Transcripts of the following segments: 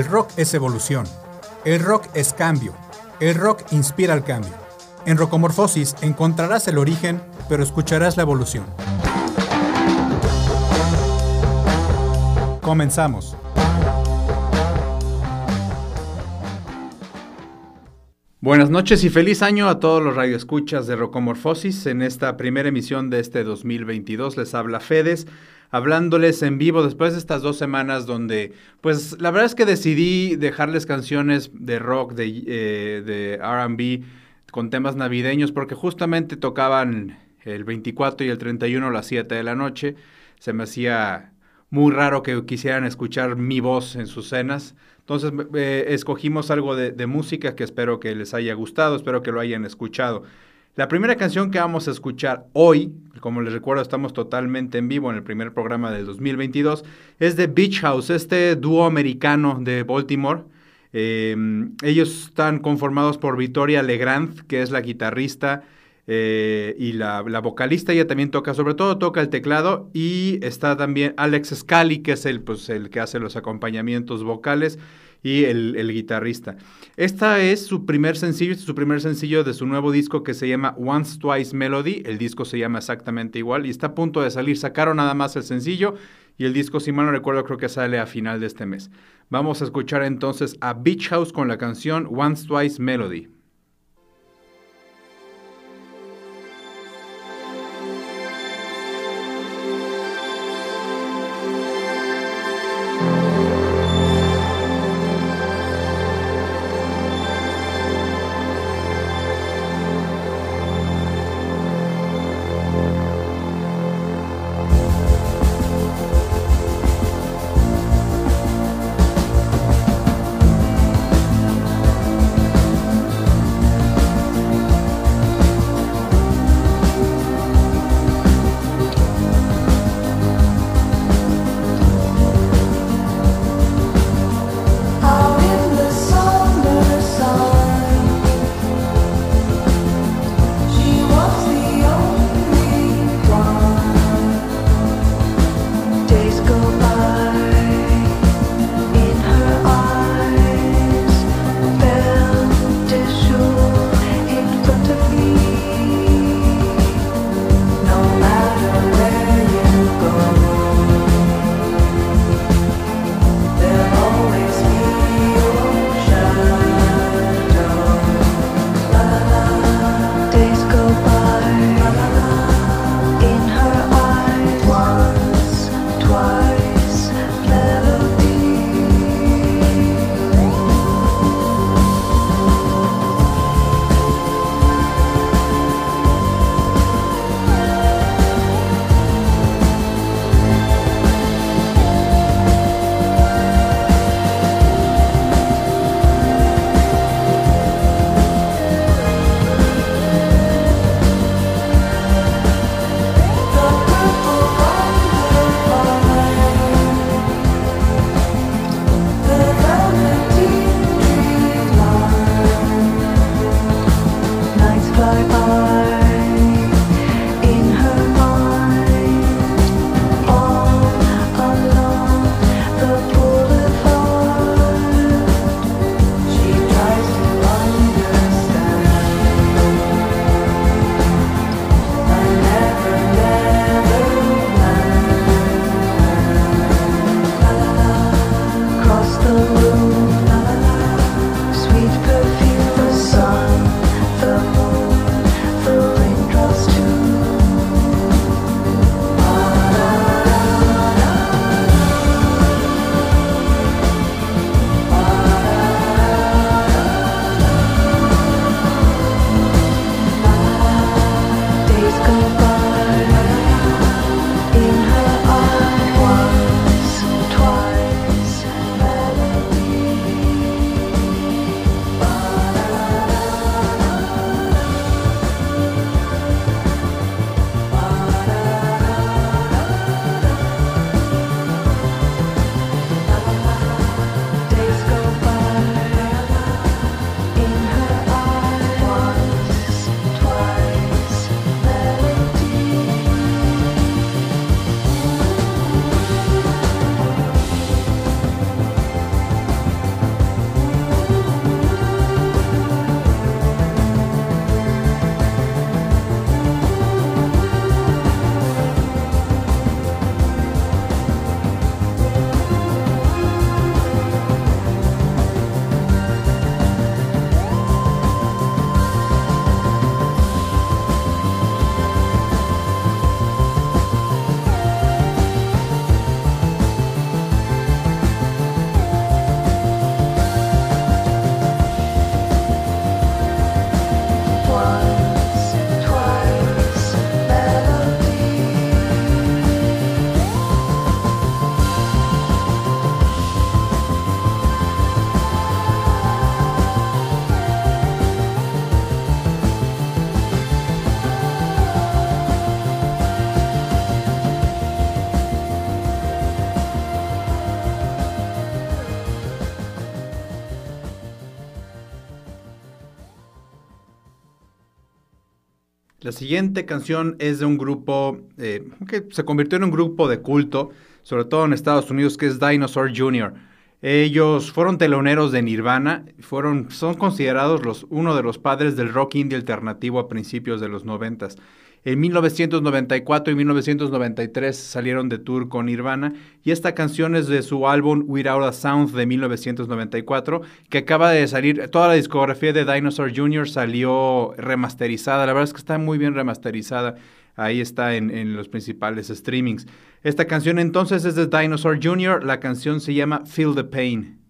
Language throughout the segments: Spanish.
El rock es evolución. El rock es cambio. El rock inspira el cambio. En Rocomorfosis encontrarás el origen, pero escucharás la evolución. Comenzamos. Buenas noches y feliz año a todos los radioescuchas de Rocomorfosis. En esta primera emisión de este 2022 les habla Fedes, hablándoles en vivo después de estas dos semanas donde, pues la verdad es que decidí dejarles canciones de rock, de, eh, de RB, con temas navideños, porque justamente tocaban el 24 y el 31 a las 7 de la noche. Se me hacía muy raro que quisieran escuchar mi voz en sus cenas. Entonces eh, escogimos algo de, de, música que espero que les haya gustado, espero que lo hayan escuchado. La primera canción que vamos a escuchar hoy, como les recuerdo estamos totalmente en vivo en el primer programa del 2022, es de Beach House, este dúo americano de Baltimore. Eh, ellos están conformados por Victoria Legrand, que es la guitarrista, eh, y la, la, vocalista, ella también toca, sobre todo toca el teclado, y está también Alex Scali, que es el, pues, el que hace los acompañamientos vocales, y el, guitarrista. Esta es su primer sencillo, este es su primer sencillo de su nuevo disco que se llama Once Twice Melody, el disco se llama exactamente igual, y está a punto de salir, sacaron nada más el sencillo, y el disco, si mal no recuerdo, creo que sale a final de este mes. Vamos a escuchar entonces a Beach House con la canción Once Twice Melody. La siguiente canción es de un grupo eh, que se convirtió en un grupo de culto, sobre todo en Estados Unidos, que es Dinosaur Jr. Ellos fueron teloneros de Nirvana, fueron, son considerados los, uno de los padres del rock indie alternativo a principios de los noventas. En 1994 y 1993 salieron de tour con Nirvana y esta canción es de su álbum Without a Sound de 1994 que acaba de salir, toda la discografía de Dinosaur Jr. salió remasterizada, la verdad es que está muy bien remasterizada, ahí está en, en los principales streamings. Esta canción entonces es de Dinosaur Jr., la canción se llama Feel the Pain.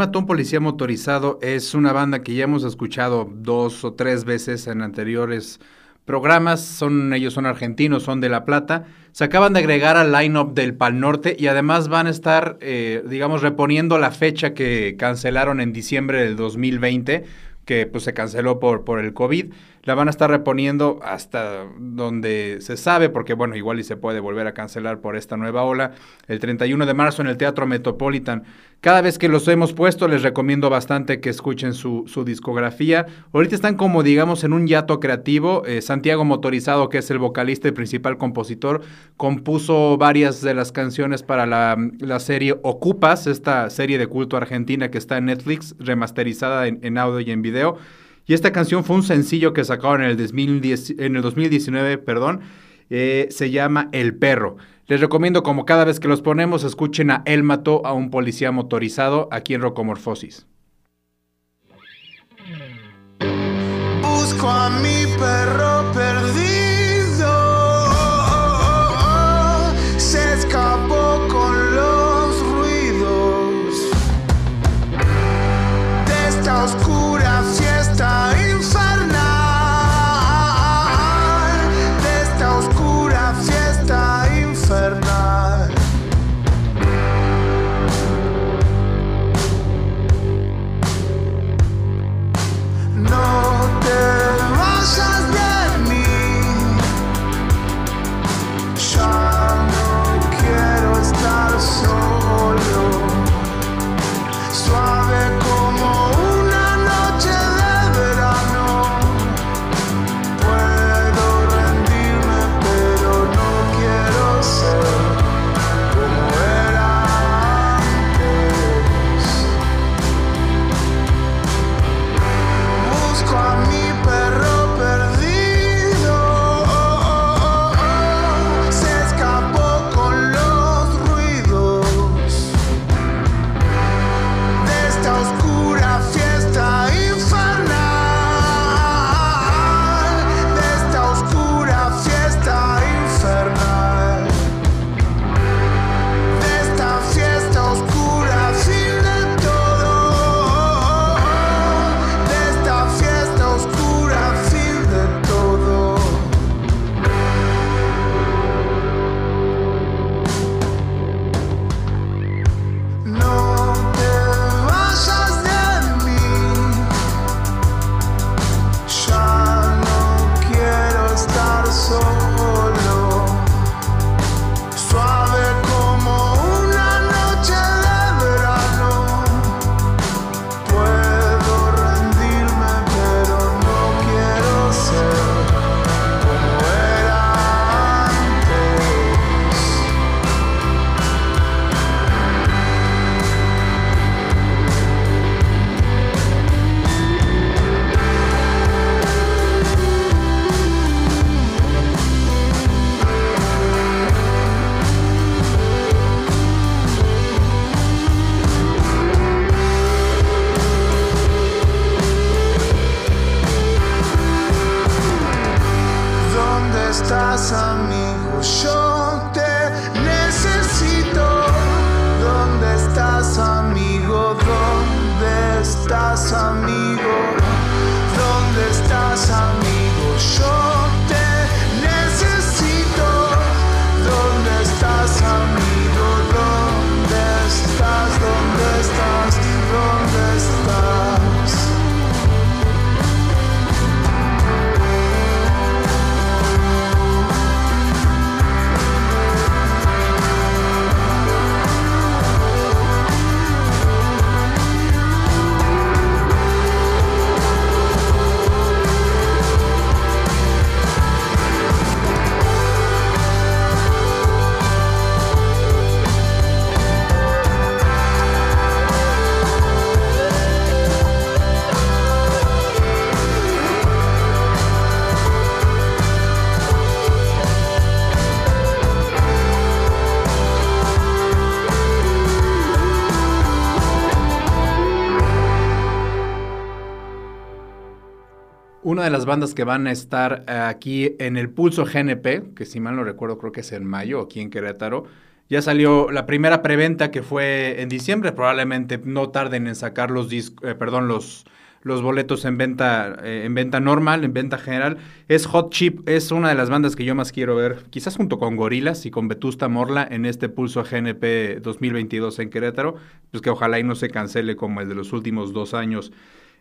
Matón Policía Motorizado es una banda que ya hemos escuchado dos o tres veces en anteriores programas, son ellos son argentinos, son de La Plata, se acaban de agregar al line-up del Pal Norte y además van a estar, eh, digamos, reponiendo la fecha que cancelaron en diciembre del 2020, que pues se canceló por, por el COVID la van a estar reponiendo hasta donde se sabe, porque bueno, igual y se puede volver a cancelar por esta nueva ola, el 31 de marzo en el Teatro Metropolitan. Cada vez que los hemos puesto, les recomiendo bastante que escuchen su, discografía. Ahorita están como, digamos, en un yato creativo. Eh, Santiago Motorizado, que es el vocalista y principal compositor, compuso varias de las canciones para la, serie Ocupas, esta serie de culto argentina que está en Netflix, remasterizada en, en audio y en video. Y esta canción fue un sencillo que sacaron en el, 2010, en el 2019, perdón, eh, se llama El Perro. Les recomiendo, como cada vez que los ponemos, escuchen a Él mató a un policía motorizado aquí en Rocomorfosis. Busco a mi perro perdido. Las bandas que van a estar eh, aquí en el Pulso GNP, que si mal no recuerdo creo que es en mayo, aquí en Querétaro, ya salió la primera preventa que fue en diciembre, probablemente no tarden en sacar los discos, perdón, los, los boletos en venta, eh, en venta normal, en venta general. Es Hot Chip, es una de las bandas que yo más quiero ver, quizás junto con Gorilas y con Vetusta Morla en este pulso GNP 2022 en Querétaro, pues que ojalá y no se cancele como el de los últimos dos años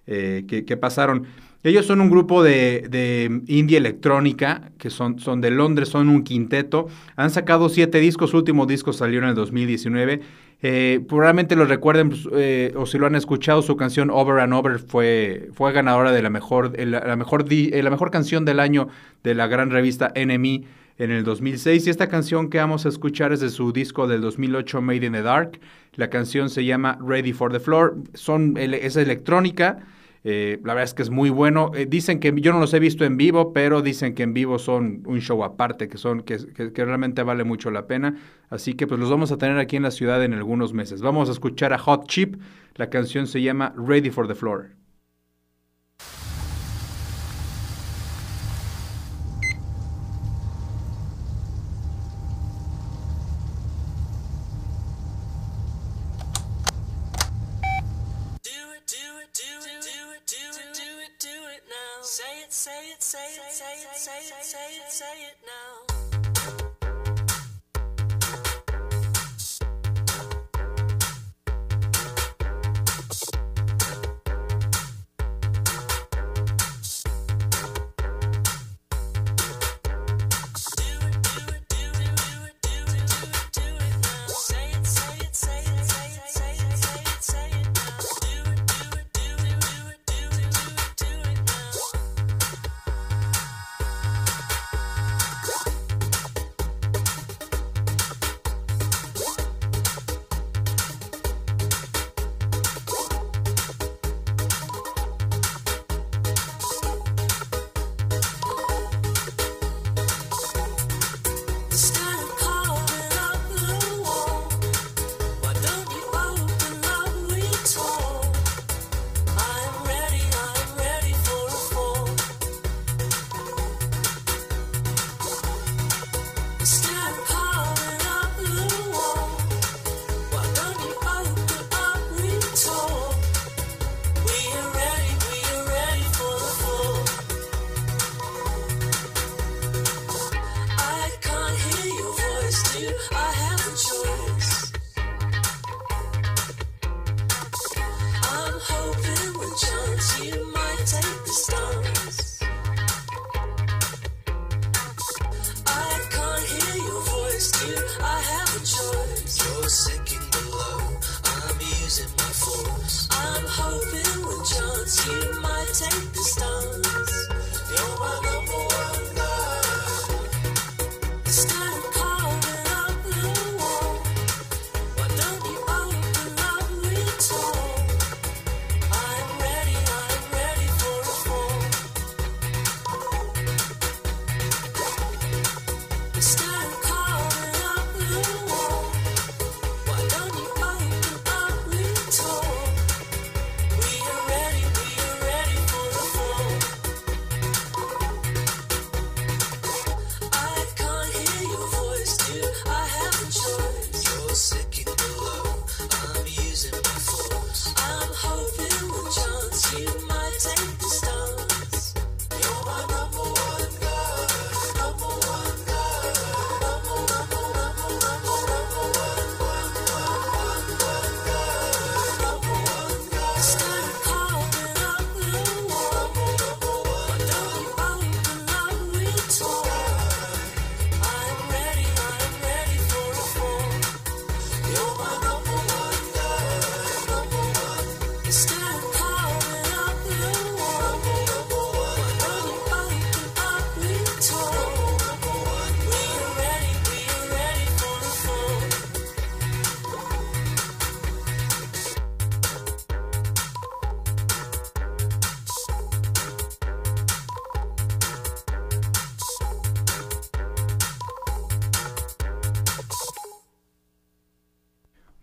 eh, que, pasaron. Ellos son un grupo de, de indie electrónica, que son, son, de Londres, son un quinteto. Han sacado siete discos, su último disco salió en el 2019. Eh, probablemente lo recuerden pues, eh, o si lo han escuchado, su canción Over and Over fue, fue ganadora de la mejor, la mejor, eh, la mejor canción del año de la gran revista NME en el 2006. Y esta canción que vamos a escuchar es de su disco del 2008, Made in the Dark. La canción se llama Ready for the Floor. Son, es electrónica. Eh, la verdad es que es muy bueno. Eh, dicen que yo no los he visto en vivo, pero dicen que en vivo son un show aparte, que son que, que, que, realmente vale mucho la pena. Así que pues los vamos a tener aquí en la ciudad en algunos meses. Vamos a escuchar a Hot Chip. La canción se llama Ready for the Floor.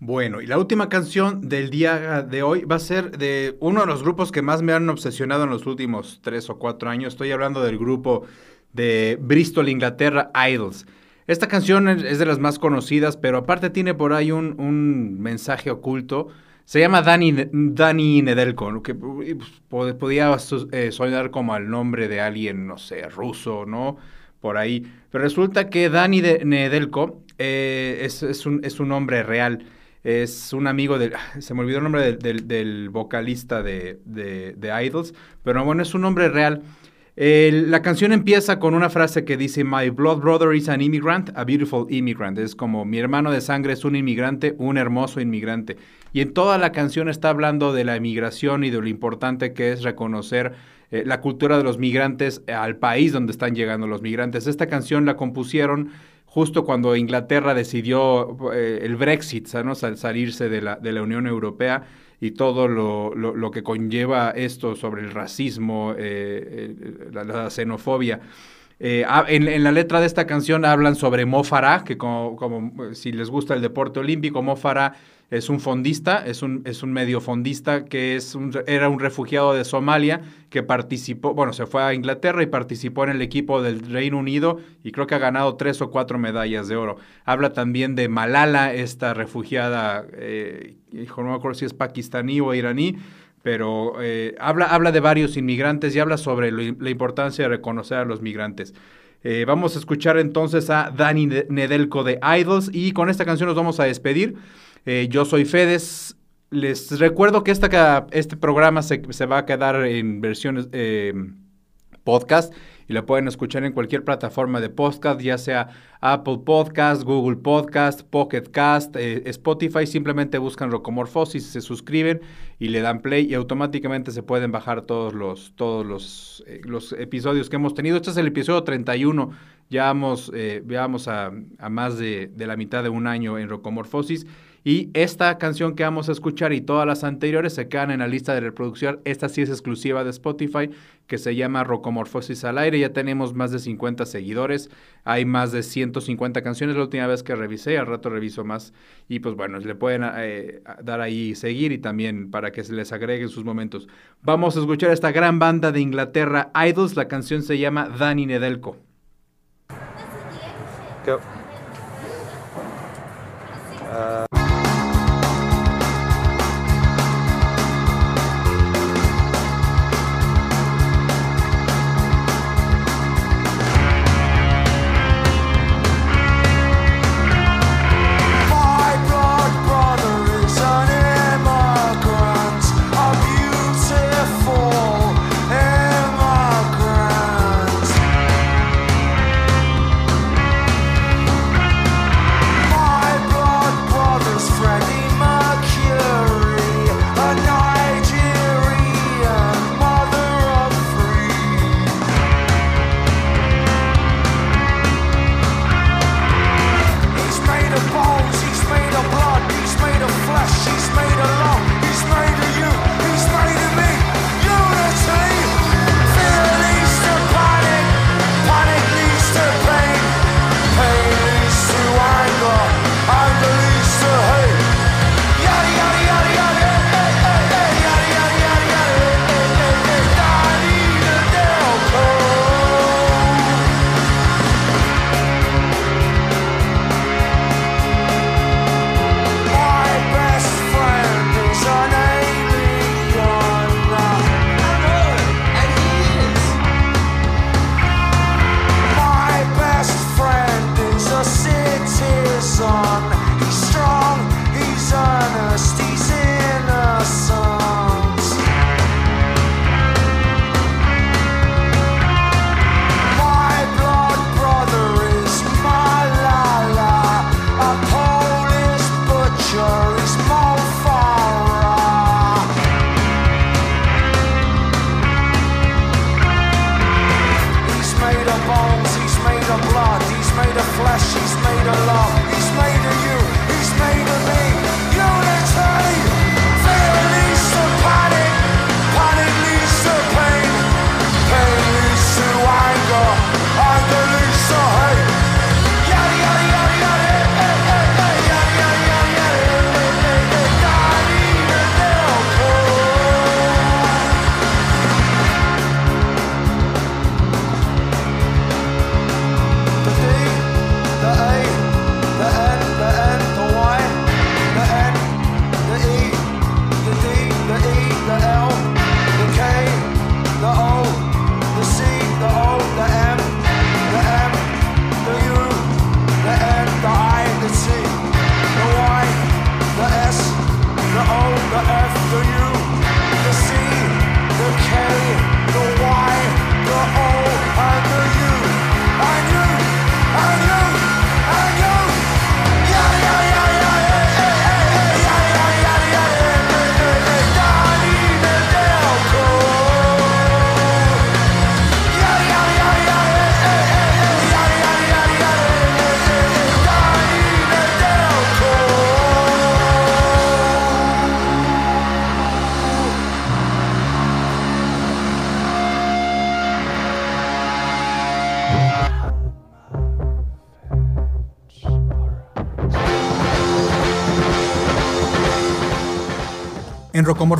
Bueno, y la última canción del día de hoy va a ser de uno de los grupos que más me han obsesionado en los últimos tres o cuatro años. Estoy hablando del grupo de Bristol, Inglaterra, Idols. Esta canción es de las más conocidas, pero aparte tiene por ahí un, mensaje oculto. Se llama Danny, Nedelko, que pues, pod- podía su- eh, como el nombre de alguien, no sé, ruso, ¿no? Por ahí. Pero resulta que Danny de- Nedelko eh, es, es un, es un hombre real. Es un amigo del... Se me olvidó el nombre del, del- vocalista de, de, Idols. Pero bueno, es un hombre real. La canción empieza con una frase que dice My blood brother is an immigrant, a beautiful immigrant. Es como mi hermano de sangre es un inmigrante, un hermoso inmigrante. Y en toda la canción está hablando de la emigración y de lo importante que es reconocer eh, la cultura de los migrantes al país donde están llegando los migrantes. Esta canción la compusieron justo cuando Inglaterra decidió eh, el Brexit, ¿no? Sal- salirse de la, Unión Europea y todo lo, que conlleva esto sobre el racismo, eh, eh, la, xenofobia. En, la letra de esta canción hablan sobre Mo Farah, que como, si les gusta el deporte olímpico, Mo Farah es un fondista, es un, es un medio fondista que es un- era un refugiado de Somalia que participó, bueno, se fue a Inglaterra y participó en el equipo del Reino Unido y creo que ha ganado tres o cuatro medallas de oro. Habla también de Malala, esta refugiada, eh, no me acuerdo si es pakistaní o iraní, pero eh, habla, habla de varios inmigrantes y habla sobre la importancia de reconocer a los migrantes. Eh, vamos a escuchar entonces a Dani Ne- Nedelko de Idols y con esta canción nos vamos a despedir. Eh, yo soy Fedes. Les recuerdo que esta, este programa se, se va a quedar en versiones eh, podcast y lo pueden escuchar en cualquier plataforma de podcast, ya sea Apple Podcast, Google Podcast, Pocket Cast, eh, Spotify. Simplemente buscan Rocomorfosis, se suscriben y le dan play y automáticamente se pueden bajar todos los, todos los, eh, los episodios que hemos tenido. Este es el episodio 31. Ya vamos, eh, a, más de, la mitad de un año en Rocomorfosis. Y esta canción que vamos a escuchar y todas las anteriores se quedan en la lista de reproducción. Esta sí es exclusiva de Spotify, que se llama Rocomorfosis al aire. Ya tenemos más de 50 seguidores. Hay más de 150 canciones la última vez que revisé. Al rato reviso más. Y pues bueno, le pueden eh, dar ahí seguir y también para que se les agreguen sus momentos. Vamos a escuchar esta gran banda de Inglaterra, Idols. La canción se llama Dani Nedelko. Go. My